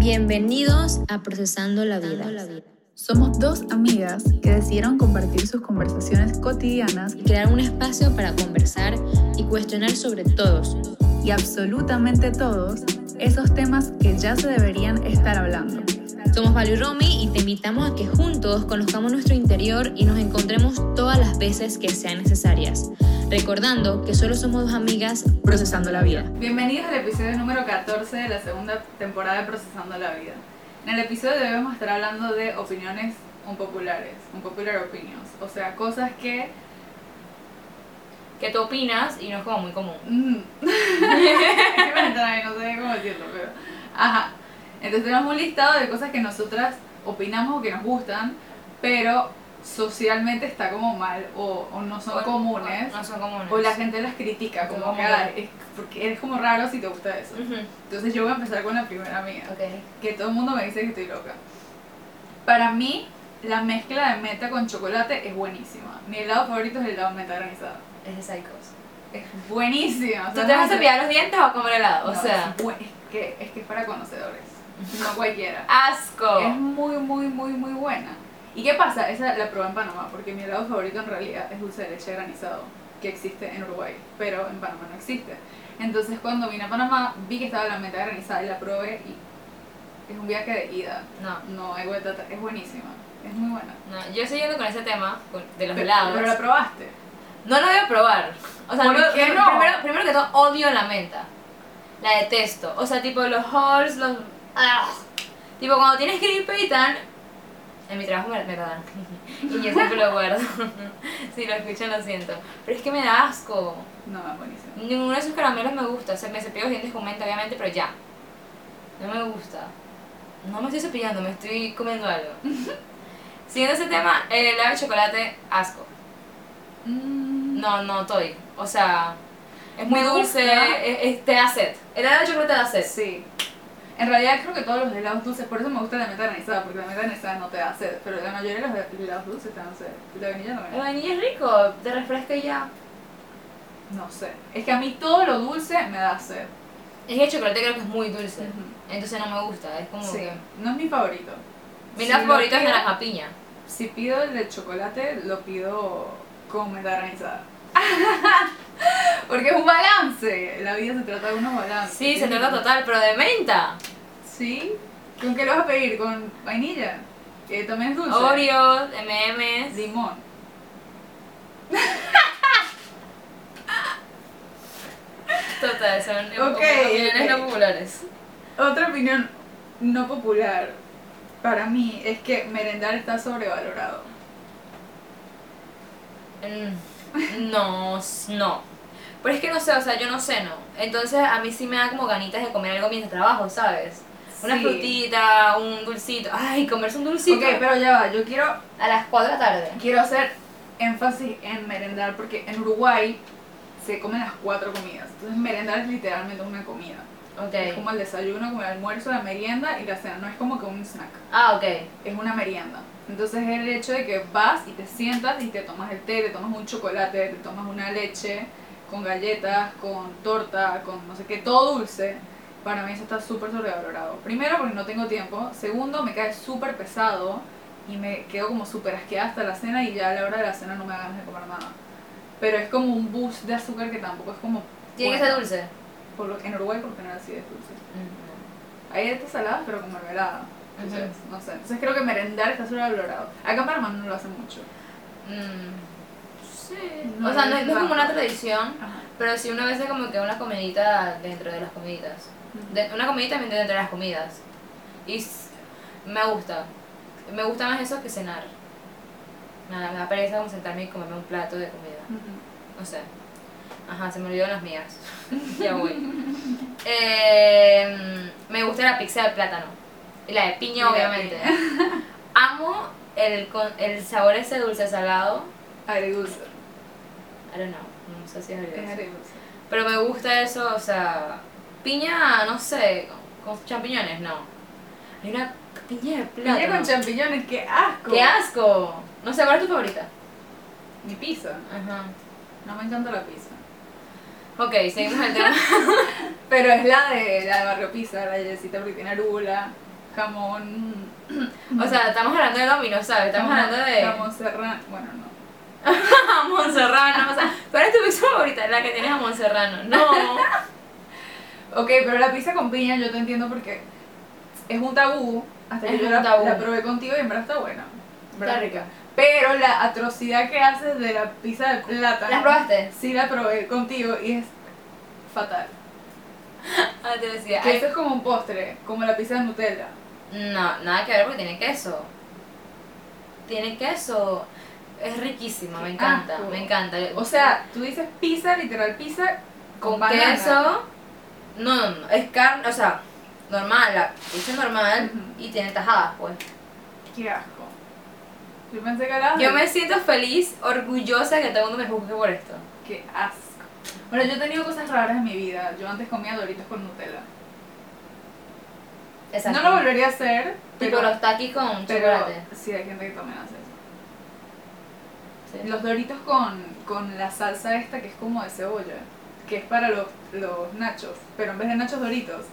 Bienvenidos a Procesando la Vida. Somos dos amigas que decidieron compartir sus conversaciones cotidianas Y crear un espacio para conversar y cuestionar sobre todos. y absolutamente todos esos temas que ya se deberían estar hablando. Somos Valo y Romy y te invitamos a que juntos conozcamos nuestro interior y nos encontremos todas las veces que sean necesarias. Recordando que solo somos dos amigas procesando la vida. Bienvenidos al episodio número 14 de la segunda temporada de Procesando la Vida. En el episodio de hoy vamos a estar hablando de opiniones unpopulares, unpopular opinions, o sea, cosas que... ¿Qué tú opinas? Y no es como muy común. Mm. Es que me entra ahí, no sé cómo decirlo, pero... Ajá. Entonces tenemos un listado de cosas que nosotras opinamos o que nos gustan, pero socialmente está como mal o, o no son comunes. No son comunes. O la gente las critica, como Como que que- "Ay, es, porque eres como raro si te gusta eso. Entonces yo voy a empezar con la primera mía, que todo el mundo me dice que estoy loca. Para mí, la mezcla de meta con chocolate es buenísima. Mi helado favorito es el helado meta granizado. Es de psychos. Es buenísima. o ¿Tú te vas a cepillar los dientes o a comer helado? O no, sea, es, bu- es que, es que es para conocedores, no cualquiera. asco. Es muy, muy, muy, muy buena. ¿Y qué pasa? Esa la probé en Panamá, porque mi helado favorito en realidad es dulce de leche granizado, que existe en Uruguay, pero en Panamá no existe. Entonces cuando vine a Panamá, vi que estaba la meta granizada y la probé y es un viaje de ida. No, No hay vuelta atrás, es buenísima, es muy buena. no, yo estoy yendo con ese tema de los Pero, helados. pero la probaste. No la voy a probar. O sea, ¿Por no- qué no? Primero, primero que todo, odio la menta. La detesto. O sea, tipo los halls, los. ¡Ah! Tipo, cuando tienes gripe y tal. En mi trabajo me, me lo dan. y yo siempre lo guardo. si lo escuchan, lo siento. Pero es que me da asco. No, es buenísima. Ninguno de esos caramelos me gusta. O sea, me cepillo los dientes con menta, obviamente, pero ya. No me gusta. No me estoy cepillando, me estoy comiendo algo. Siguiendo ese tema, el helado de chocolate, asco. Mm, No, no estoy. O sea, es muy Me dulce, es- es- te da sed. El helado de chocolate te da sed. Sí. En realidad creo que todos los helados dulces, por eso me gusta la meta granizada, porque la meta granizada no te da sed, pero la mayoría de los helados dulces te dan sed. La vainilla no me La da. vainilla es rico, te refresca y ya. No sé. Es que a mí todo lo dulce me da sed. Es que el chocolate creo que es muy dulce. Ujú. Entonces no me gusta, es como Sí. que... No es mi favorito. Mi Si favorito es pido- naranja piña. Si pido el de chocolate, lo pido con meta granizada. porque es un balance. La vida se trata de unos balances. Sí, se trata total, pero de menta. Sí. ¿Con qué lo vas a pedir? ¿Con vainilla? Que también es dulce. Oreos, M&M's. Limón. Total, son Ok, opiniones ok. no populares. Otra opinión no popular para mí es que merendar está sobrevalorado. Mm, No, no. Pero es que no sé, o sea, yo no sé, no. Entonces a mí sí me da como ganitas de comer algo mientras trabajo, ¿sabes? Una Sí. frutita, un dulcito. Ay, comerse un dulcito. Ok, pero ya va, yo quiero, A las 4 de la tarde. quiero hacer énfasis en merendar porque en Uruguay se comen las cuatro comidas. Entonces merendar es literalmente una comida. Es Ok. como el desayuno, como el almuerzo, la merienda y la cena. No es como que un snack, Ah, ok. es una merienda. Entonces es el hecho de que vas y te sientas y te tomas el té, te tomas un chocolate, te tomas una leche con galletas, con torta, con no sé qué, todo dulce. Para mí eso está súper sobrevalorado. Primero porque no tengo tiempo. Segundo, me cae súper pesado y me quedo como súper asqueada hasta la cena y ya a la hora de la cena no me da ganas de comer nada. Pero es como un boost de azúcar que tampoco es como... Tiene que ser dulce. Por lo, en Uruguay por general sí es dulce. Mm, Hay estas saladas, pero con mermelada. Entonces, no sé. Entonces creo que merendar está sobrevalorado. Acá en Panamá no lo hacen mucho. Mm, Sí. No, o sea, no, es- como una tradición, Ajá. pero sí una vez es como que una comidita dentro de las comiditas. De- una comidita dentro de las comidas. Y me gusta. Me gusta más eso que cenar. Nada, me da pereza como sentarme y comerme un plato de comida. No sé. Ajá, se me olvidó las mías. ya voy. Eh, me gusta la pizza de plátano. Y la de piña, Y obviamente. Amo el, con- el sabor ese dulce salado. Agridulce. I don't know. No sé si es Es agridulce. Pero me gusta eso, o sea. Piña, no sé. Con, con champiñones, no. Hay una piña de plátano. Piña con champiñones, qué asco. ¡Qué asco! No sé, ¿cuál es tu favorita? Mi pizza. Ajá. No me encanta la pizza. Ok, seguimos el tema. Pero es la de la de Barrio Pizza, la yesita porque tiene arugula jamón. O sea, estamos hablando de Domino, ¿sabes? Estamos jamón- hablando de Jamón serrano. Bueno, no. jamón serrano. O sea, ¿cuál es tu pizza favorita? La que tiene jamón serrano. No. Ok, pero la pizza con piña yo te entiendo porque es un tabú. Hasta que yo la, tabú. la probé contigo y en verdad está buena. Verdad Está rica. Pero la atrocidad que haces de la pizza de plátano. ¿La probaste? Sí, la probé contigo y es fatal. Ah, te decía. Que eso es como un postre, como la pizza de Nutella. No, nada que ver porque tiene queso. Tiene queso. Es riquísima, me encanta, asco. me encanta. O sea, tú dices pizza, literal pizza con, con queso. No, no, no, es carne, o sea, normal, la pizza normal y tiene tajadas, pues. Qué asco. Yo pensé que era. Yo me siento feliz, orgullosa que todo el mundo me juzgue por esto. Qué asco. Bueno, yo he tenido cosas raras en mi vida. Yo antes comía doritos con Nutella. Exacto. No lo volvería a hacer. Tipo Pero, los taquis con pero chocolate. sí, hay gente que también hace. Sí. Los doritos con, con la salsa esta que es como de cebolla. Que es para los, los nachos. Pero en vez de nachos doritos,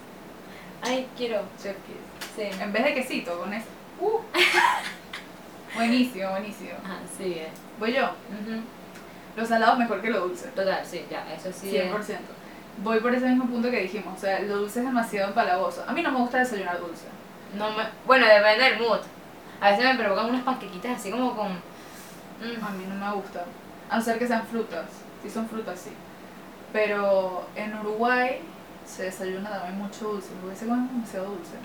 Ay, quiero. chef kiss. Sí. En vez de quesito, con eso. Uh. buenísimo, buenísimo. Ajá, sí, eh. Voy yo. Ujú. Lo salado mejor que lo dulce. Total, sí, ya, eso sí. 100%. es- Voy por ese mismo punto que dijimos. O sea, lo dulce es demasiado empalagoso. A mí no me gusta desayunar dulce. No me, bueno, depende del mood. A veces me provocan unas panquequitas así como con. Mm, A mí no me gusta. A no ser que sean frutas. Si son frutas, sí. Pero en Uruguay se desayuna también mucho dulce. En Uruguay se come demasiado dulce.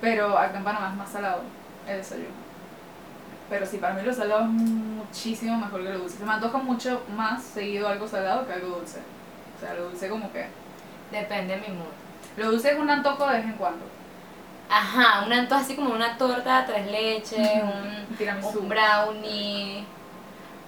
Pero acá en Panamá es más salado el desayuno. Pero sí, para mí lo salado es muchísimo mejor que lo dulce. Se me antoja mucho más seguido algo salado que algo dulce. O sea, lo dulce como que... Depende de mi mood. Lo dulce es un antojo de vez en cuando. Ajá, un antojo así como una torta, tres leches, un, un tiramisú. un brownie.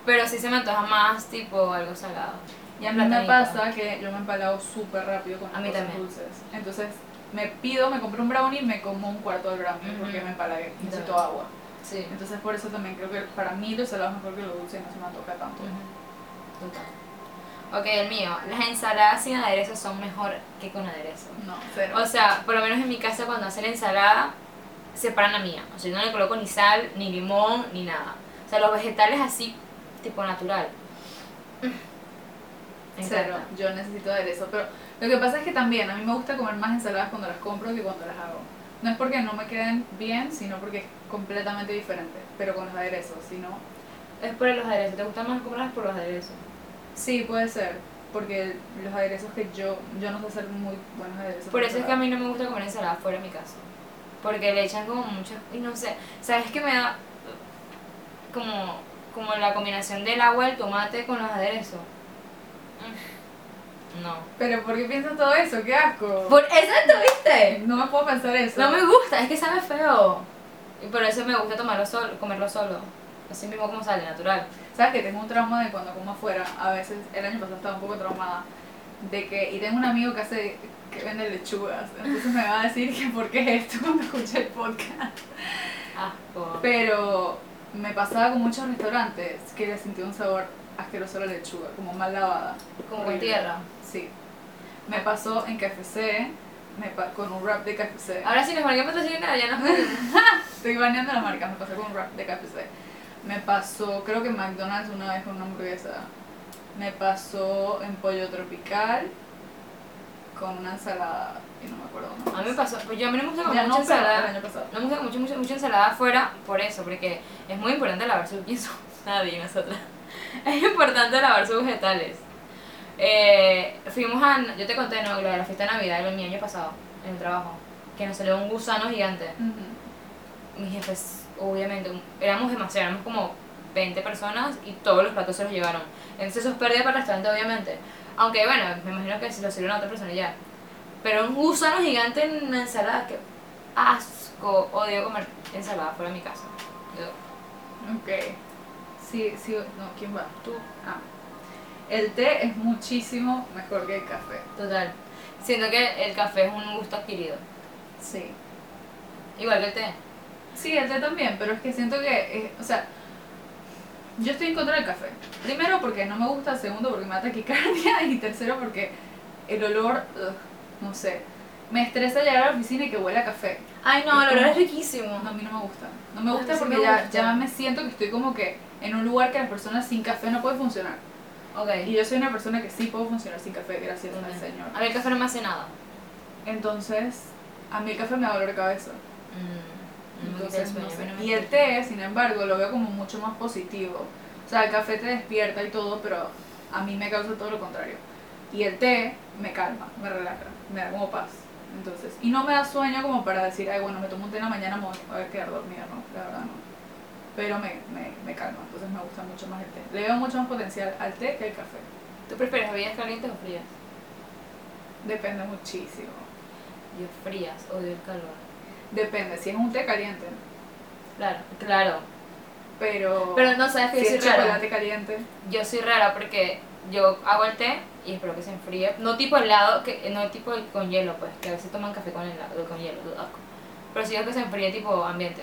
Pero sí se me antoja más tipo algo salado. Y a mí me pasa que yo me empalago súper rápido con A mí cosas también. dulces. Entonces me pido, me compro un brownie y me como un cuarto del brownie porque me empalagué. Necesito también. agua. Sí. Entonces por eso también creo que para mí lo salado es mejor que lo dulce y no se me antoja tanto. Total. Ok, el mío. Las ensaladas sin aderezo son mejor que con aderezo. No, cero. O sea, por lo menos en mi casa cuando hacen ensalada, separan la mía. O sea, yo no le coloco ni sal, ni limón, ni nada. O sea, los vegetales así, tipo natural. Cero. Yo necesito aderezo. Pero lo que pasa es que también a mí me gusta comer más ensaladas cuando las compro que cuando las hago. No es porque no me queden bien, sino porque es completamente diferente. Pero con los aderezos, si no... Es por los aderezos. ¿Te gustan más comprarlas por los aderezos? Sí, puede ser. Porque los aderezos que yo... Yo no sé hacer muy buenos aderezos. Por eso es que a mí no me gusta comer ensalada fuera de mi casa. Porque le echan como muchas... Y no sé. ¿Sabes qué me da? Como, como la combinación del agua, el tomate con los aderezos. Mm. No. Pero ¿por qué piensas todo eso? ¡Qué asco! Por eso tuviste. No me puedo pensar eso. No me gusta, es que sabe feo. Y por eso me gusta tomarlo solo, comerlo solo. Así mismo como sale, natural. ¿Sabes que tengo un trauma de cuando como afuera? A veces, el año pasado estaba un poco traumada. De que, y tengo un amigo que hace, que vende lechugas. Entonces me va a decir que por qué es esto cuando escuché el podcast. Asco. Pero me pasaba con muchos restaurantes que le sentía un sabor asqueroso a la lechuga, como mal lavada. Como con tierra. Sí. Me pasó en KFC, me pa- con un wrap de KFC. Ahora sí, mejor que patrocinar, ya no Estoy baneando la marca, me pasó con un wrap de KFC. Me pasó, creo que en McDonald's una vez con una hamburguesa. Me pasó en Pollo Tropical con una ensalada y no me acuerdo más. A mí me pasó, pues yo a mí no me gusta comer mucha no, ensalada. No me gusta mucho, mucho, mucha ensalada afuera por eso, porque es muy importante lavar sus pienso nadie nosotras. Es importante lavar sus vegetales. Eh, fuimos a, yo te conté, no, de la fiesta de Navidad el año pasado, en el trabajo, que nos salió un gusano gigante. Ujú. Mis jefes, obviamente, éramos demasiado, éramos como 20 personas y todos los platos se los llevaron. Entonces eso es pérdida para el restaurante, obviamente. Aunque bueno, me imagino que se lo sirvieron a otra persona ya. Pero un gusano gigante en una ensalada, que asco. Odio comer ensalada fuera de mi casa. Yo- Ok. Sí, sí, no, ¿quién va? Tú. Ah. El té es muchísimo mejor que el café. Total. Siento que el café es un gusto adquirido. Sí. Igual que el té. Sí, el té también, pero es que siento que, eh, o sea, yo estoy en contra del café. Primero porque no me gusta, segundo porque me da taquicardia y tercero porque el olor, ugh, no sé. me estresa llegar a la oficina y que huele a café. Ay, no, el olor es riquísimo. No, a mí no me gusta. No me gusta porque me ya, gusta. ya me siento que estoy como que en un lugar que las personas sin café no pueden funcionar. Ok. Y yo soy una persona que sí puedo funcionar sin café, gracias al. Señor. A mí el café no me hace nada. Entonces, a mí el café me da dolor de cabeza. Mm, Entonces, no sé. Y el té, sin embargo, lo veo como mucho más positivo. O sea, el café te despierta y todo, pero a mí me causa todo lo contrario. Y el té me calma, me relaja, me da como paz. Entonces, y no me da sueño como para decir, ay, bueno, me tomo un té en la mañana, me voy a quedar dormida, no, la verdad no. Pero me, me, me calma, entonces me gusta mucho más el té. Le veo mucho más potencial al té que al café. ¿Tú prefieres bebidas calientes o frías? Depende muchísimo. Yo frías, odio el calor. Depende, si es un té caliente, Claro, claro. pero, Pero no sabes que si yo es soy rara. chocolate caliente, Yo soy rara porque yo hago el té y espero que se enfríe. No tipo helado, que, no tipo con hielo, pues, que a veces toman café con helado, con hielo, asco. Pero si yo que se enfríe tipo ambiente.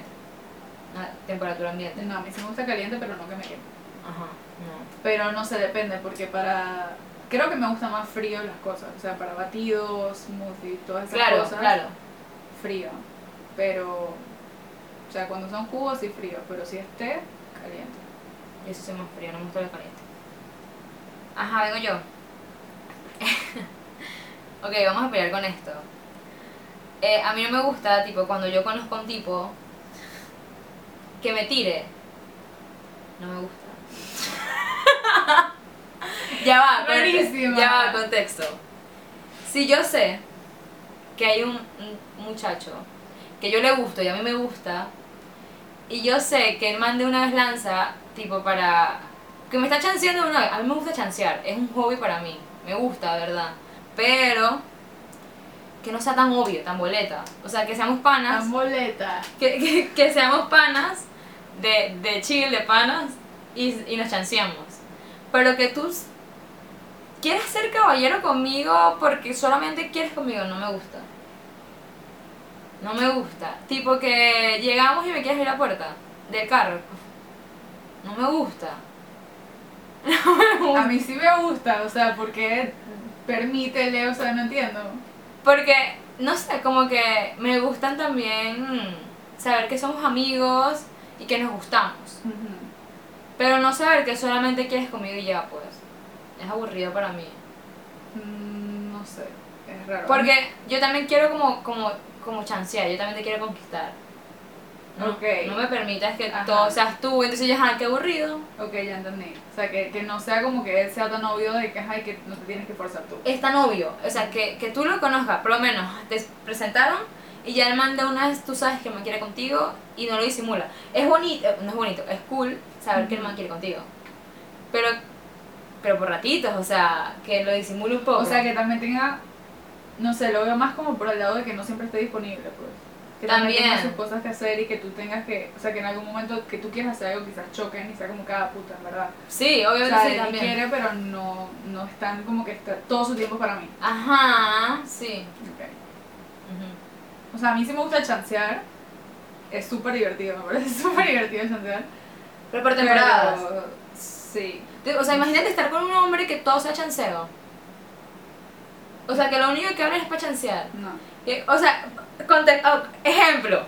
A temperatura ambiente. no, a mí sí me gusta caliente, pero no que me queme. Ajá, no. Pero no sé, depende, porque para... Creo que me gusta más frío las cosas, o sea, para batidos, smoothies, todas esas Claro, cosas, claro. frío. Pero, o sea, cuando son jugos sí frío, pero si es té, caliente. Yo sí soy más frío, no me gusta el caliente. Ajá, vengo yo. ok, vamos a pelear con esto. Eh, a mí no me gusta, tipo, cuando yo conozco a un tipo que me tire. No me gusta. ya va, Buenísima. ya va, contexto. Si yo sé que hay un, un muchacho que yo le gusto y a mí me gusta, y yo sé que él mande una vez lanza, tipo para. que me está chanceando una vez. A mí me gusta chancear, es un hobby para mí. Me gusta, verdad. Pero. que no sea tan obvio, tan boleta. O sea, que seamos panas. Tan boleta. Que, que, que seamos panas de, de chill, de panas, y, y nos chanceamos. Pero que tú s- quieras ser caballero conmigo porque solamente quieres conmigo, no me gusta. No me gusta. Tipo que llegamos y me quieres abrir la puerta del carro. No me gusta. No me gusta. A mí sí me gusta, o sea, porque permítele, o sea, no entiendo. Porque, no sé, como que me gustan también saber que somos amigos y que nos gustamos. Pero no saber que solamente quieres conmigo y ya, pues. Es aburrido para mí. Mm, no sé, es raro. Porque yo también quiero como, como, como chancear, yo también te quiero conquistar. No, Ok. no me permitas que Ajá. todo seas tú, entonces ya, ajá, qué aburrido. Ok, ya entendí. O sea, que, que no sea como que él sea tan obvio de que, ay, que no te tienes que forzar tú. Es tan obvio, o sea, que, que tú lo conozcas, por lo menos te presentaron y ya él manda una vez, tú sabes que me quiere contigo y no lo disimula. Es bonito, no es bonito, es cool saber que el man quiere contigo. Pero, pero por ratitos, o sea, que lo disimule un poco. O sea, que también tenga, no sé, lo veo más como por el lado de que no siempre esté disponible, pues. Que también, También. tenga sus cosas que hacer y que tú tengas que, o sea, que en algún momento que tú quieras hacer algo quizás choquen y sea como cada puta, verdad. Sí, O obviamente sea, sí él también. quiere, pero no, no están como que está todo su tiempo para mí. Ajá, sí. Ok. Ujú. O sea, a mí sí me gusta chancear. Es súper divertido, me parece súper divertido chancear. Pero por temporadas. Pero, sí. O sea, imagínate estar con un hombre que todo sea chanceo. O sea, que lo único que hablan es para chancear. No. O sea, oh, ejemplo.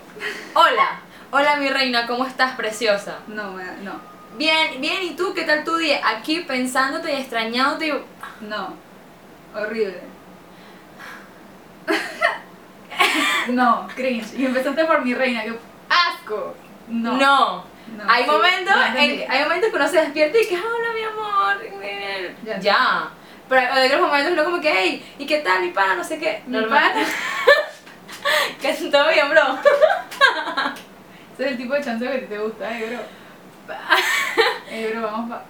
Hola. Hola, mi reina, ¿cómo estás, preciosa? No, no. Bien, bien, ¿y tú qué tal tu día? Aquí pensándote y extrañándote y... No. Horrible. no, cringe. Y empezaste por mi reina, que asco. No. No. No, hay, sí, momentos en, hay momentos que uno se despierta y que, hola, mi amor. Ya Ya. Pero hay otros momentos uno como que, hey, ¿y qué tal, mi pana? No sé qué. Mi Normal. pana. que todo bien, bro. Ese es el tipo de chanceo que te gusta, eh, bro. Eh, bro, vamos pa.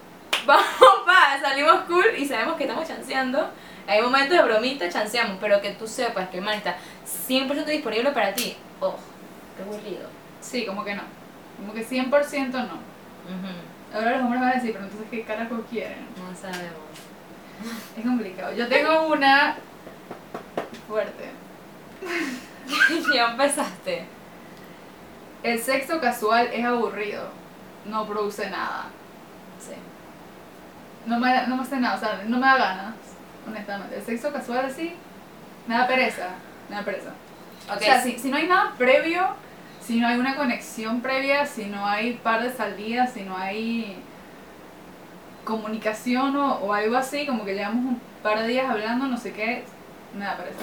Vamos, pa, salimos cool y sabemos que estamos chanceando. Hay momentos de bromita, chanceamos, pero que tú sepas que el man está 100% disponible para ti. Oh, qué aburrido. Sí, como que no. Como que 100% no. Ahora los hombres van a decir, pero entonces, ¿qué carajo quieren? No sabemos. Es complicado. Yo tengo una fuerte. ya empezaste. El sexo casual es aburrido. No produce nada. Sí. No me, no me hace nada, o sea, no me da ganas, honestamente. El sexo casual así me da pereza. me da pereza. O sea, si, si no hay nada previo, si no hay una conexión previa, si no hay par de salidas, si no hay comunicación o, o algo así, como que llevamos un par de días hablando, no sé qué, me da pereza.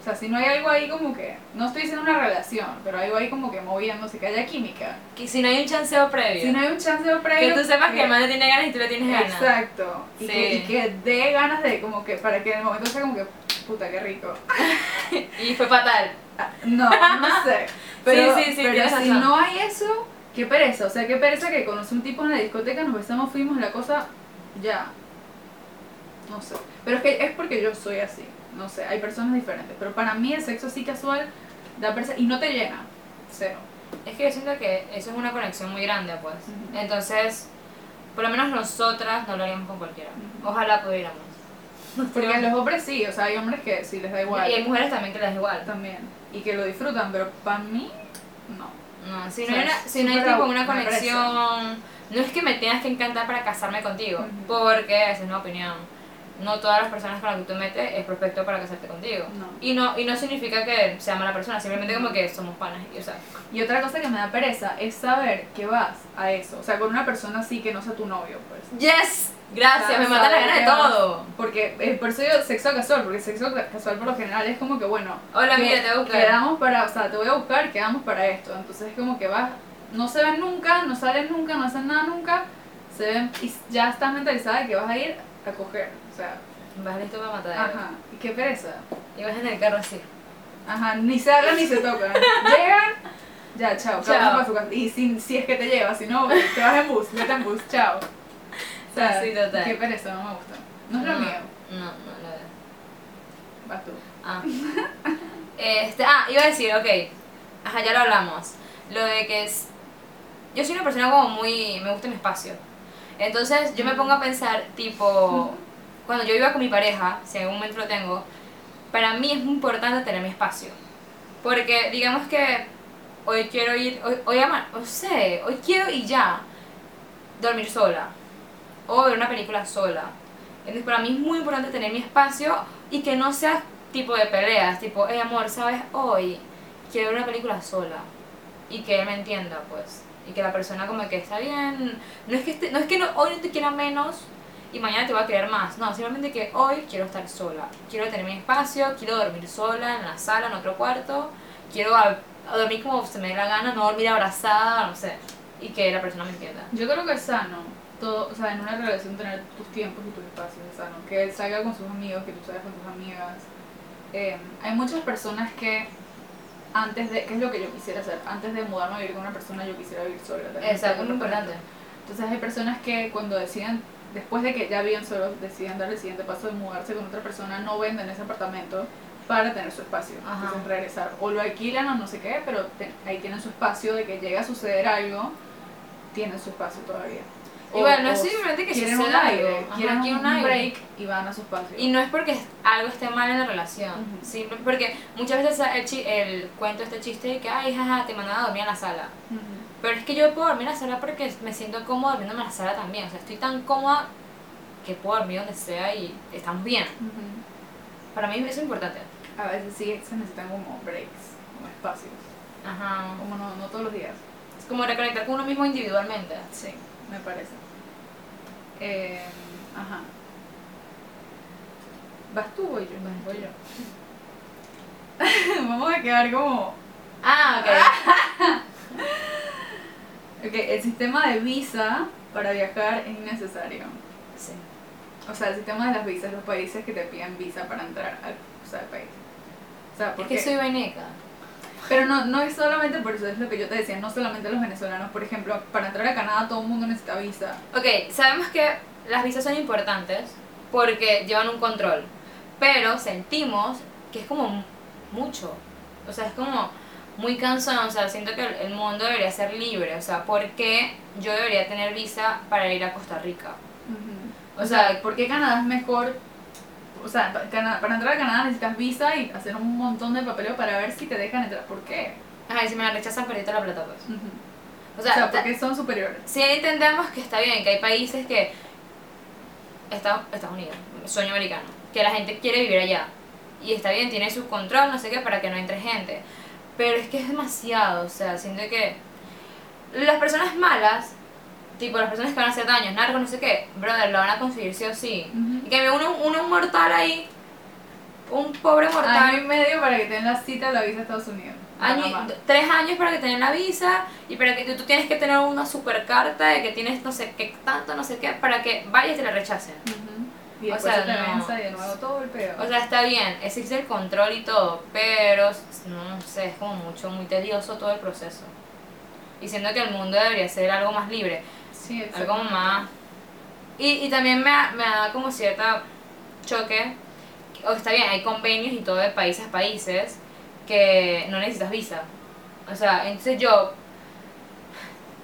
O sea, si no hay algo ahí como que, no estoy diciendo una relación, pero algo ahí como que moviéndose, que haya química. que si no hay un chanceo previo. Si no hay un chance de previo. que tú sepas que el man tiene ganas y tú le tienes ganas. Exacto. Y, Sí. que, y que dé ganas de, como que, para que en el momento sea como que, puta, qué rico. Y fue fatal. Ah, No, no sé. Pero, Sí, sí, pero si razón. no hay eso, qué pereza. O sea, qué pereza que conocí un tipo en la discoteca, nos besamos, fuimos, la cosa, ya. No sé. Pero es que es porque yo soy así. No sé, hay personas diferentes. Pero para mí el sexo así casual da pereza y no te llena. Cero. Es que yo siento que eso es una conexión muy grande, pues. Entonces, por lo menos nosotras no lo haríamos con cualquiera. Ojalá pudiéramos. Porque a los hombres sí, o sea, hay hombres que sí les da igual. Y hay mujeres también que les da igual. también. Y que lo disfrutan, pero para mí, no. No, si no es si no hay tipo una conexión, no es que me tengas que encantar para casarme contigo, porque esa es una opinión. No todas las personas con las que tú metes es perfecto para casarte contigo. No. Y no y no significa que sea mala persona, simplemente como que somos panas. Y, o sea, Y otra cosa que me da pereza es saber que vas a eso. O sea, con una persona así que no sea tu novio, pues. yes, gracias, me mata la gana de todo. Porque eh, por eso digo sexo casual, porque sexo ca- casual por lo general es como que, bueno, Hola, que- mira, te voy a buscar. quedamos para, o sea, te voy a buscar, quedamos para esto. Entonces es como que vas, no se ven nunca, no salen nunca, no hacen nada nunca, se ven y ya estás mentalizada de que vas a ir a coger. O sea, Vas listo para matar. ajá, y qué pereza. Y vas en el carro así. Ajá, ni se hablan ni se tocan. Llegan, ya, chao, Chao. para su casa. Y si, si es que te llevas, si no, te vas en bus, vete en bus, chao. O sea, Sí, total. qué pereza, no me gusta. No es lo mío, No, no, lo veo. vas tú. Ah. Este, ah, iba a decir, ok. Ajá, ya lo hablamos. Lo de que es. Yo soy una persona como muy. Me gusta mi espacio. Entonces yo me pongo a pensar, tipo. Cuando yo iba con mi pareja, si en algún momento lo tengo, para mí es muy importante tener mi espacio. Porque digamos que hoy quiero ir. Hoy, hoy ama- no sé, hoy quiero y ya. Dormir sola. O ver una película sola. Entonces para mí es muy importante tener mi espacio y que no sea tipo de peleas, tipo, hey amor, ¿sabes? Hoy quiero ver una película sola. Y que él me entienda, pues. Y que la persona como que está bien. No es que, no es que no- hoy no te quiera menos y mañana te voy a querer más. No, simplemente que hoy quiero estar sola. Quiero tener mi espacio, quiero dormir sola en la sala, en otro cuarto. Quiero a- a dormir como se me dé la gana, no dormir abrazada, no sé. Y que la persona me entienda. Yo creo que es sano, todo, o sea, en una relación tener tus tiempos y tus espacios, es sano. Que él salga con sus amigos, que tú salgas con tus amigas. Eh, hay muchas personas que antes de, ¿qué es lo que yo quisiera hacer? Antes de mudarme a vivir con una persona, yo quisiera vivir sola. Exacto, muy importante. Entonces hay personas que cuando deciden, después de que ya viven solos, deciden dar el siguiente paso de mudarse con otra persona, no venden ese apartamento para tener su espacio. Ajá. Entonces regresar. O lo alquilan o no sé qué, pero te- ahí tienen su espacio de que llega a suceder algo, tienen su espacio todavía. Y bueno, no es simplemente que quieren un suceda aire, quieren quieren un, un break y van a su espacio. Y no es porque algo esté mal en la relación, Ujú. simple- porque muchas veces el, el cuento este chiste de que, ay, jaja, te mandan a dormir en la sala. Ujú. Pero es que yo puedo dormir en la sala porque me siento cómoda durmiéndome en la sala también. O sea, estoy tan cómoda que puedo dormir donde sea y estamos bien. Ujú. Para mí eso es importante. A veces sí se necesitan como breaks, como espacios. Ajá. Como no, no todos los días. Es como reconectar con uno mismo individualmente. Sí, me parece. Eh, ajá. ¿Vas tú o voy yo? Vas Voy yo. Vamos a quedar como... Ah, ok. Ok, el sistema de visa para viajar es innecesario. Sí. O sea, el sistema de las visas, los países que te piden visa para entrar al, o sea, al país. O sea, Es porque... que soy veneca. Pero no, no es solamente por eso, es lo que yo te decía, no solamente los venezolanos. Por ejemplo, para entrar a Canadá todo el mundo necesita visa. Ok, sabemos que las visas son importantes porque llevan un control, pero sentimos que es como mucho, o sea, es como muy cansón, o sea, siento que el- mundo debería ser libre, o sea, ¿por qué yo debería tener visa para ir a Costa Rica? O sea, ¿por qué Canadá es mejor? O sea, para entrar a Canadá necesitas visa y hacer un montón de papeleo para ver si te dejan entrar. ¿Por qué? Ajá, y si me la rechazan, toda la plata, pues. O O sea, sea, ta- porque son superiores. sí entendemos que está bien, que hay países que... Estados, Estados Unidos, sueño americano, que la gente quiere vivir allá. y está bien, tiene su control, no sé qué, para que no entre gente. Pero es que es demasiado, o sea, siento que las personas malas, tipo las personas que van a hacer daños, narcos, no sé qué, brother, lo van a conseguir sí o sí. Ujú. Y que uno, uno mortal ahí, un pobre mortal. Año y medio para que te den la cita a la visa a Estados Unidos. año- tres años para que te den la visa y para que tú, tú tienes que tener una super carta de que tienes no sé qué tanto, no sé qué, para que vayas y te la rechacen. Ujú. Y O después sea, se te no. venza y de nuevo todo el pedo. O sea, está bien, existe el control y todo, pero no sé, es como mucho, muy tedioso todo el proceso. Y siento que el mundo debería ser algo más libre, sí, algo más... Y, y también me, da- me da como cierta choque, o está bien, hay convenios y todo de países a países que no necesitas visa. O sea, entonces yo...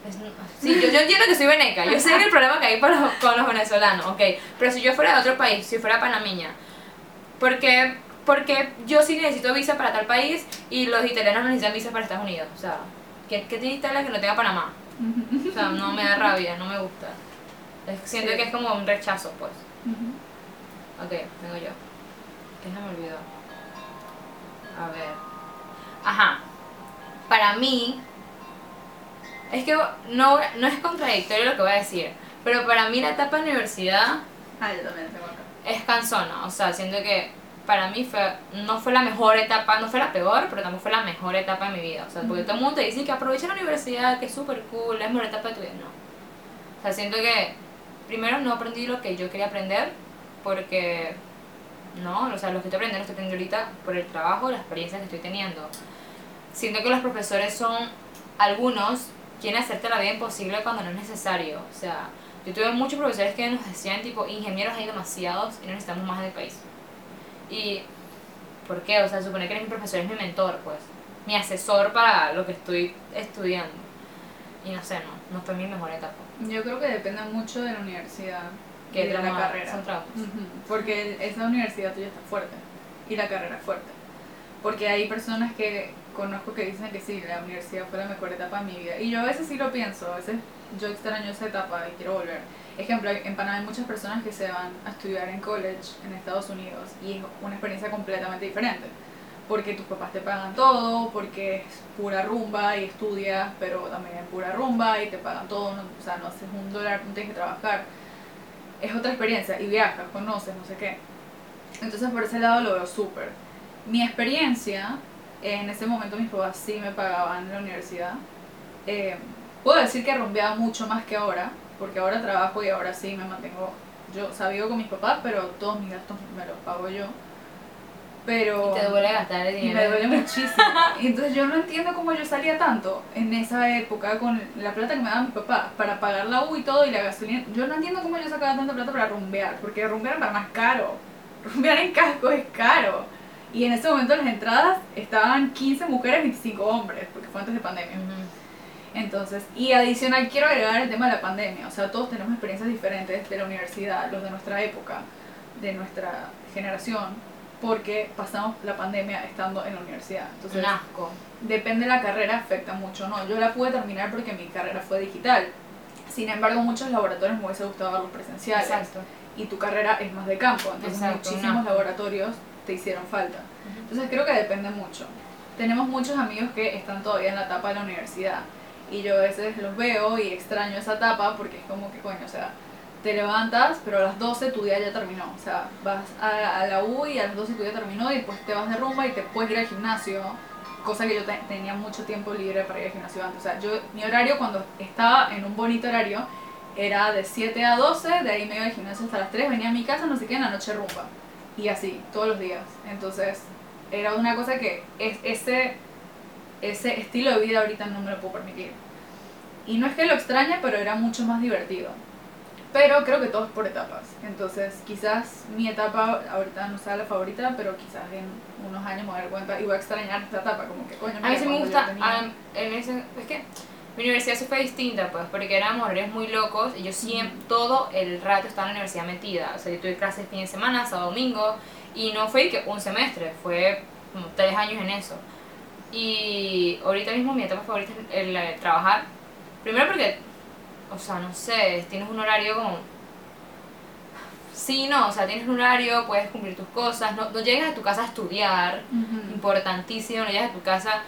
es- sí, yo, yo entiendo que soy veneca, yo sé que el problema que hay con los, con los venezolanos, ok, pero si yo fuera de otro país, si fuera panameña, porque, porque yo sí necesito visa para tal país y los italianos no necesitan visa para Estados Unidos, o sea, ¿qué, qué tiene Italia que no tenga Panamá? O sea, no me da rabia, no me gusta. Es- Siento Sí. que es como un rechazo, pues. Ujú. Ok, vengo yo. ¿Qué se me olvidó? A ver. Ajá. Para mí. Es que no, no es contradictorio lo que voy a decir. Pero para mí la etapa de universidad Ah, yo también tengo acá. es cansona. O sea, siento que para mí fue, no fue la mejor etapa, no fue la peor, pero tampoco fue la mejor etapa de mi vida. O sea, porque todo el mundo te dice que aprovecha la universidad, que es súper cool, es la mejor etapa de tu vida. No. O sea, siento que primero no aprendí lo que yo quería aprender, porque no, o sea, lo que estoy aprendiendo lo estoy aprendiendo ahorita por el trabajo, la experiencia que estoy teniendo. Siento que los profesores son, algunos, quieren hacerte la vida imposible cuando no es necesario. O sea, yo tuve muchos profesores que nos decían, tipo, ingenieros hay demasiados y no necesitamos más en el país. Y, ¿por qué? O sea, supone que eres mi profesor, es mi mentor, pues. Mi asesor para lo que estoy estudiando. Y no sé, no, no fue mi mejor etapa. Yo creo que depende mucho de la universidad Que y de la carrera. son traumas. Porque esa universidad tuya está fuerte y la carrera es fuerte. Porque hay personas que conozco que dicen que sí, la universidad fue la mejor etapa de mi vida. Y yo a veces sí lo pienso, a veces yo extraño esa etapa y quiero volver. Ejemplo, en Panamá hay muchas personas que se van a estudiar en college en Estados Unidos y es una experiencia completamente diferente. Porque tus papás te pagan todo, porque es pura rumba y estudias, pero también es pura rumba y te pagan todo, no- o sea, no haces un dólar, no tienes que trabajar. Es otra experiencia y viajas, conoces, no sé qué. Entonces por ese lado lo veo súper. Mi experiencia, en ese momento mis papás sí me pagaban en la universidad. Eh, puedo decir que rumbeaba mucho más que ahora, porque ahora trabajo y ahora sí me mantengo. Yo o sea, vivo con mis papás, pero todos mis gastos me los pago yo. Pero... Y te duele gastar el Y dinero. me duele muchísimo. Y entonces yo no entiendo cómo yo salía tanto en esa época con la plata que me daban mis papás para pagar la U y todo y la gasolina. Yo no entiendo cómo yo sacaba tanta plata para rumbear, porque rumbear para más caro. Rumbear en casco es caro. Y en ese momento las entradas estaban 15 mujeres, 25 hombres, porque fue antes de pandemia. Ujú. Entonces, y adicional quiero agregar el tema de la pandemia. O sea, todos tenemos experiencias diferentes de la universidad, los de nuestra época, de nuestra generación, porque pasamos la pandemia estando en la universidad. Entonces, Un asco. depende de la carrera, afecta mucho, ¿no? Yo la pude terminar porque mi carrera fue digital. Sin embargo, muchos laboratorios me hubiese gustado verlos presenciales. Exacto. Y tu carrera es más de campo, entonces Exacto, muchísimos no. laboratorios te hicieron falta. Entonces creo que depende mucho. Tenemos muchos amigos que están todavía en la etapa de la universidad y yo a veces los veo y extraño esa etapa porque es como que coño, o sea, te levantas, pero a las 12 tu día ya terminó. O sea, vas a, a la U y a las 12 tu día terminó y después te vas de rumba y te puedes ir al gimnasio, cosa que yo te- tenía mucho tiempo libre para ir al gimnasio antes. O sea, yo, mi horario cuando estaba en un bonito horario era de 7 a 12, de ahí me iba al gimnasio hasta las 3, venía a mi casa, no sé qué, en la noche rumba. Y así, todos los días. Entonces, era una cosa que es, ese, ese estilo de vida ahorita no me lo puedo permitir. Y no es que lo extrañe, pero era mucho más divertido. Pero creo que todo es por etapas. Entonces, quizás mi etapa ahorita no sea la favorita, pero quizás en unos años me voy a dar cuenta y voy a extrañar esta etapa. Como que, coño, A mí mira, sí me gusta, a- en ese, es que mi universidad sí fue distinta, pues, porque éramos horarios muy locos y yo siempre, todo el rato estaba en la universidad metida. O sea, yo tuve clases fin de semana, sábado, domingo, y no fue que un semestre, fue como tres años en eso. Y ahorita mismo mi etapa favorita es el, eh, trabajar. Primero porque, o sea, no sé, tienes un horario como sí, no, o sea, tienes un horario, puedes cumplir tus cosas, no, no llegas a tu casa a estudiar, importantísimo, no llegas a tu casa,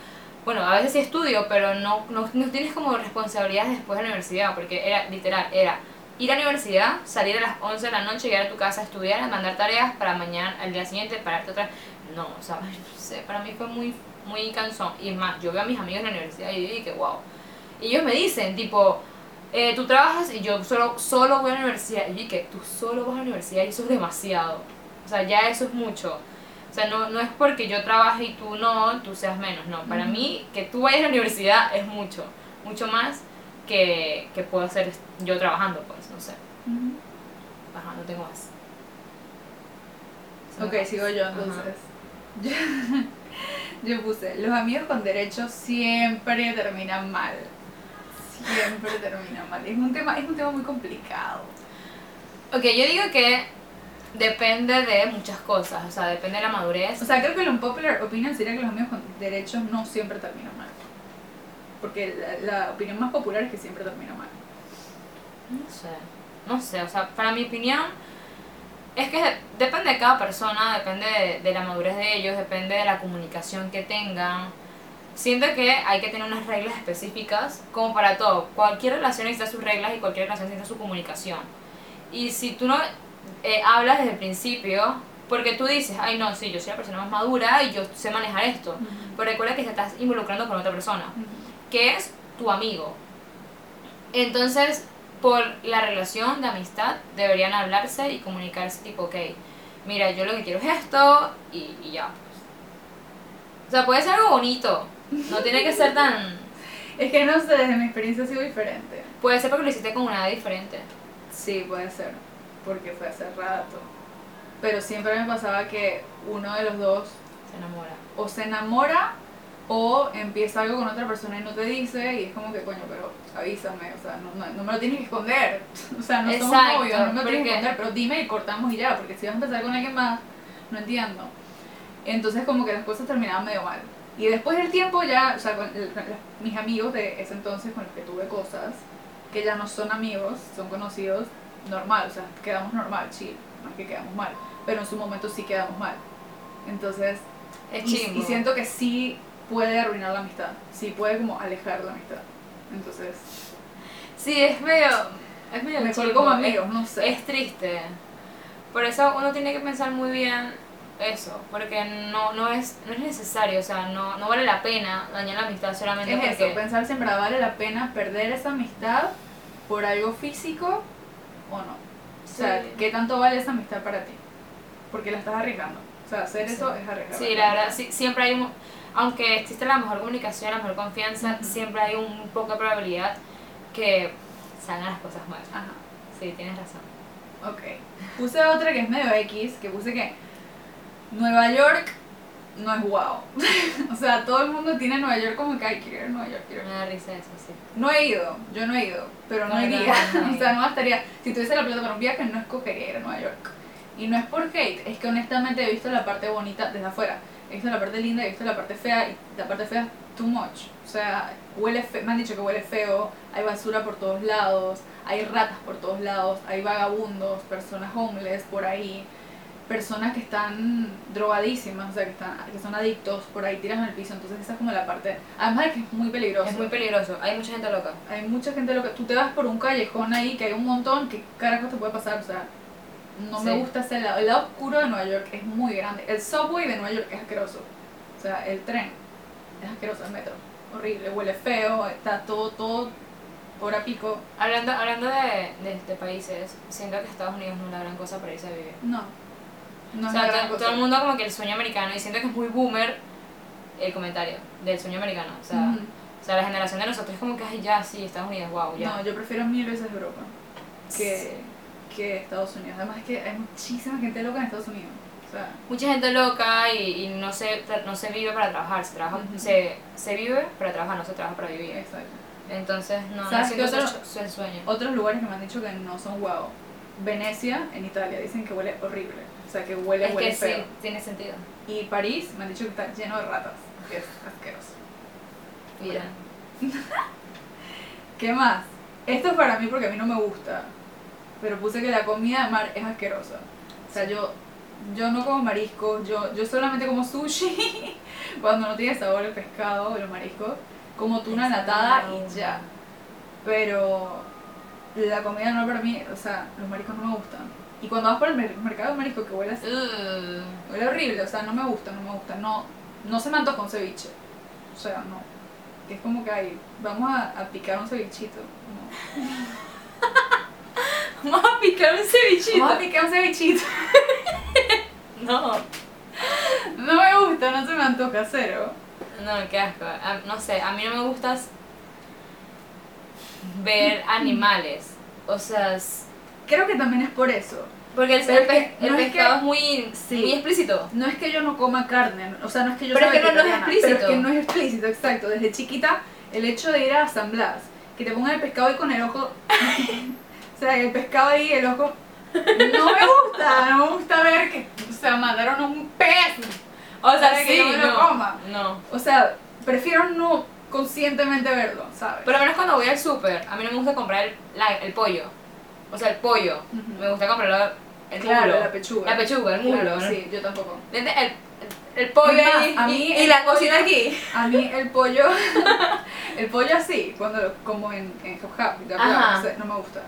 bueno, a veces sí estudio, pero no, no, no tienes como responsabilidades después de la universidad, porque era literal, era ir a la universidad, salir a las 11 de la noche, llegar a tu casa a estudiar, mandar tareas para mañana, al día siguiente, pararte otra No, o sea, no sé, para mí fue muy, muy cansón. Y es más, yo veo a mis amigos en la universidad y que wow. Y ellos me dicen, tipo, eh, tú trabajas y yo solo, solo voy a la universidad. Y yo que tú solo vas a la universidad y eso es demasiado. O sea, ya eso es mucho. O sea, no, no es porque yo trabaje y tú no, tú seas menos. No, para mí que tú vayas a la universidad es mucho. Mucho más que, que puedo hacer yo trabajando, pues, no sé. Ajá, no tengo más. Ok, sigo yo entonces. Yo, puse, los amigos con derechos siempre terminan mal. Siempre terminan mal. Es un tema, es un tema muy complicado. Ok, yo digo que depende de muchas cosas, o sea, depende de la madurez. O sea, creo que lo popular opinion sería que los amigos con derechos no siempre terminan mal. Porque la, opinión más popular es que siempre termina mal. No sé, no sé, o sea, para mi opinión es que depende de cada persona, depende de, la madurez de ellos, depende de la comunicación que tengan. Siento que hay que tener unas reglas específicas, como para todo. Cualquier relación necesita sus reglas y cualquier relación necesita su comunicación. Y si tú no eh, hablas desde el principio, porque tú dices, ay no, sí, yo soy la persona más madura y yo sé manejar esto, pero recuerda que te estás involucrando con otra persona que es tu amigo. Entonces, por la relación de amistad, deberían hablarse y comunicarse tipo, ok, mira, yo lo que quiero es esto y, y ya. Pues. O sea, puede ser algo bonito, no tiene que ser tan... Es que no sé, desde mi experiencia ha sido diferente. Puede ser porque lo hiciste con una edad diferente. Sí, puede ser, porque fue hace rato. Pero siempre me pasaba que uno de los dos... Se enamora. O se enamora o empieza algo con otra persona y no te dice y es como que coño, pero avísame, o sea, no, no, me lo tienes que esconder, o sea, no somos novios, no me lo tienes que esconder, pero dime y cortamos y ya, porque si vas a empezar con alguien más, no entiendo. Entonces como que las cosas terminaban medio mal. Y después del tiempo ya, o sea, con, mis amigos de ese entonces con los que tuve cosas, que ya no son amigos, son conocidos, normal, o sea, quedamos normal, chill, no es que quedamos mal, pero en su momento sí quedamos mal. Entonces, es y, y siento que sí puede arruinar la amistad, sí puede como alejar la amistad. Entonces... Sí, es medio... Es medio Mejor como amigos, no sé. Es triste. Por eso uno tiene que pensar muy bien eso, porque no, no, es, no es necesario, o sea, no, no vale la pena dañar la amistad solamente es porque... eso, pensar siempre, ¿vale la pena perder esa amistad por algo físico o no? O sea, ¿qué tanto vale esa amistad para ti? Porque la estás arriesgando. O sea, hacer eso es arriesgar. Sí, la verdad, sí, siempre hay un aunque existe la mejor comunicación, la mejor confianza, siempre hay un poco de probabilidad que salgan las cosas mal. Ajá. Sí, tienes razón. Ok. Puse otra que es medio X, que puse que Nueva York no es wow. o sea, todo el mundo tiene Nueva York como que hay que ir a Nueva York. Quiero Me da risa eso, sí. No he ido, yo no he ido, pero no, iría. o sea, no bastaría. Si tuviese la plata para un viaje, no escogería ir a Nueva York. Y no es por hate, es que honestamente he visto la parte bonita desde afuera he visto la parte linda, he visto la parte fea, y la parte fea es too much. O sea, huele me han dicho que huele feo, hay basura por todos lados, hay ratas por todos lados, hay vagabundos, personas homeless por ahí, personas que están drogadísimas, o sea, que, están, que son adictos, por ahí tiras en el piso, entonces esa es como la parte, además de que es muy peligroso. Es muy peligroso, hay mucha gente loca. Hay mucha gente loca, tú te vas por un callejón ahí que hay un montón, ¿qué carajo te puede pasar? O sea, no me gusta ese lado. El lado oscuro de Nueva York es muy grande. El subway de Nueva York es asqueroso. O sea, el tren es asqueroso, el metro. Horrible, huele feo, está todo, todo hora pico. Hablando, hablando de, de, países, siento que Estados Unidos no es una gran cosa para irse a vivir. No. no o sea, todo, el mundo como que el sueño americano, y siento que es muy boomer el comentario del sueño americano. O sea, o sea la generación de nosotros es como que, ay, ya, sí, Estados Unidos, wow, ya. No, yo prefiero mil veces Europa. Que que Estados Unidos. Además es que hay muchísima gente loca en Estados Unidos. O sea, Mucha gente loca y, y no, se, no se vive para trabajar, se, trabaja, se, se vive para trabajar, no se trabaja para vivir. Exacto. Entonces, no, ¿Sabes no otros, el sueño. Otros lugares que me han dicho que no son guau. Venecia, en Italia, dicen que huele horrible. O sea, que huele, es huele que feo. Sí, tiene sentido. Y París, me han dicho que está lleno de ratas, que es asqueroso. Mira. ¿Qué más? Esto es para mí porque a mí no me gusta pero puse que la comida de mar es asquerosa. O sea, yo, yo no como mariscos, yo, yo solamente como sushi cuando no tiene sabor el pescado o los mariscos, como tuna enlatada y ya. Pero la comida no para mí, o sea, los mariscos no me gustan. Y cuando vas por el mer- mercado de mariscos que huele así, huele horrible, o sea, no me gusta, no me gusta, no, no se me antoja un ceviche. O sea, no. Que es como que hay, vamos a, a picar un cevichito. No. Vamos a picar un cevichito. Vamos a picar un cevichito. No. No me gusta, no se me antoja, cero. No, qué asco. A- no sé, a mí no me gusta ver animales. O sea, Creo que también es por eso. porque el, el pe- es que el no es pescado que- es muy, Sí. muy explícito. No es que yo no coma carne, o sea, no es que yo Pero es que no- no es explícito. Pero es que no es explícito, exacto. Desde chiquita, el hecho de ir a San Blas, que te pongan el pescado ahí con el ojo. o sea, el pescado ahí, el ojo. No me gusta, no me gusta ver que, o sea, mataron a un pez. O sea, Para que me lo no. coma. No. O sea, prefiero no conscientemente verlo, ¿sabes? Por lo menos cuando voy al súper, a mí no me gusta comprar el, la- el pollo. O sea, el pollo. Me gusta comprarlo el Claro, la pechuga. La pechuga, el. Claro, ¿no? sí, yo tampoco. El, el, el pollo a y- mí y, la pollo- cocina aquí. A mí el pollo, el pollo así, cuando lo como en, en Hub Hub, no, no me gusta.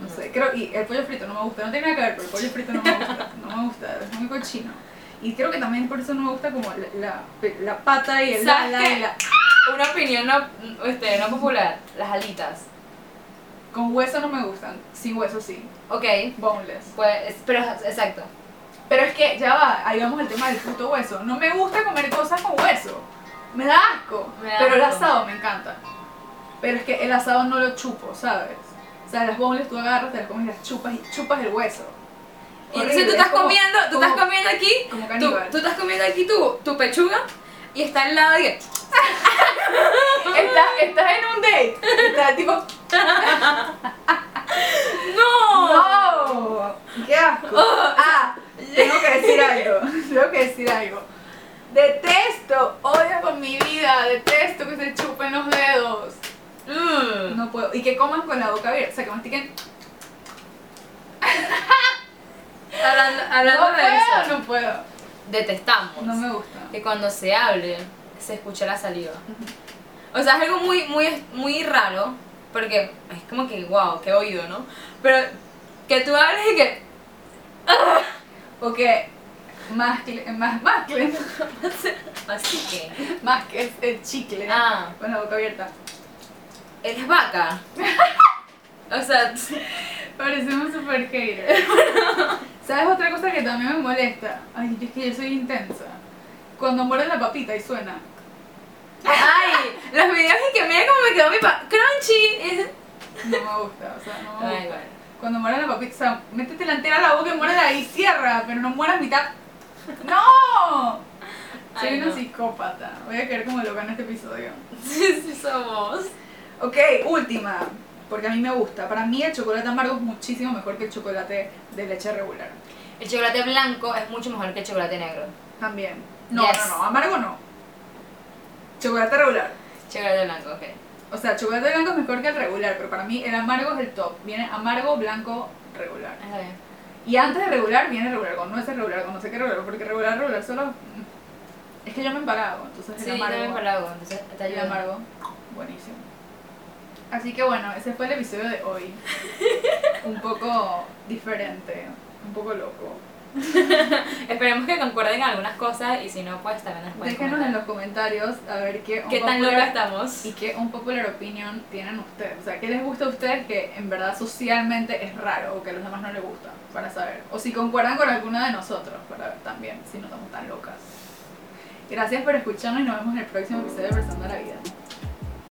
No sé, creo, y el pollo frito no me gusta, no tiene nada que ver, pero el pollo frito no me gusta, no me gusta, es muy cochino. Y creo que también por eso no me gusta como la, la, la pata y el ¿Sabes ala qué? y la... Una opinión no, este, no popular. Las alitas. Con hueso no me gustan, sin hueso sí, Ok. boneless. Pues, pero exacto. Pero es que ya va, ahí vamos al tema del puto hueso. No me gusta comer cosas con hueso. Me da asco. Me da pero el asado me encanta. Pero es que el asado no lo chupo, ¿sabes? O sea, las boneless tú agarras, te las comes y las chupas y chupas el hueso. Y entonces tú estás es como- comiendo, tú como- estás comiendo aquí, como tú, estás comiendo aquí tu, tu pechuga y está al lado que, Estás, estás en un date. Estás tipo, ¡No! ¡No! ¡Qué asco! Ah, tengo que decir algo. Tengo que decir algo. Detesto, odio con mi vida, detesto que se chupen los dedos. Mm. No puedo. Y que coman con la boca abierta. O sea, que mastiquen. Hablando, hablando no de puedo, eso, no puedo. detestamos No me gusta. que cuando se hable se escuche la saliva. O sea, es algo muy, muy, muy raro, porque es como que, wow, qué oído, ¿no? Pero que tú hables y que, O que más, más, más, cl- así que, más que el chicle ah, con la boca abierta. Eres vaca. O sea, Parecemos super haters. ¿Sabes otra cosa que también me molesta? Ay, es que yo soy intensa. Cuando muerde la papita y suena. ay, los videos y que mira cómo me quedó mi pa crunchy. No me gusta, o sea, no me Ay. Cuando muerde la papita, o sea, métete la entera a la boca y muérdela y cierra, pero no mueras mitad. ¡No! Soy Ay, una no. psicópata. Voy a quedar como loca en este episodio. Sí, sí somos. Ok, última. Porque a mí me gusta. Para mí el chocolate amargo es muchísimo mejor que el chocolate de leche regular. El chocolate blanco es mucho mejor que el chocolate negro. También. No, Yes. no, no. Amargo no. Chocolate regular. Chocolate blanco, ok. O sea, chocolate blanco es mejor que el regular, pero para mí el amargo es el top. Viene amargo, blanco, regular. Está bien. Y antes de regular viene regular, con no es el regular, con no sé qué regular, porque regular, regular solo... mm, Es que yo me empalago, entonces Sí, el yo también amargo... palago, entonces te el amargo, buenísimo. Así que bueno, ese fue el episodio de hoy. un poco diferente, un poco loco. Esperemos que concuerden en algunas cosas y si no, pues también nos pueden Déjenos en comentar. los comentarios a ver qué, ¿Qué tan loca estamos? y qué un popular opinion tienen ustedes. O sea, ¿qué les gusta a ustedes que en verdad socialmente es raro o que a los demás no les gusta? Para saber. O si concuerdan con alguna de nosotros, para ver también si no estamos tan locas. Gracias por escucharnos y nos vemos en el próximo episodio de Persona la Vida.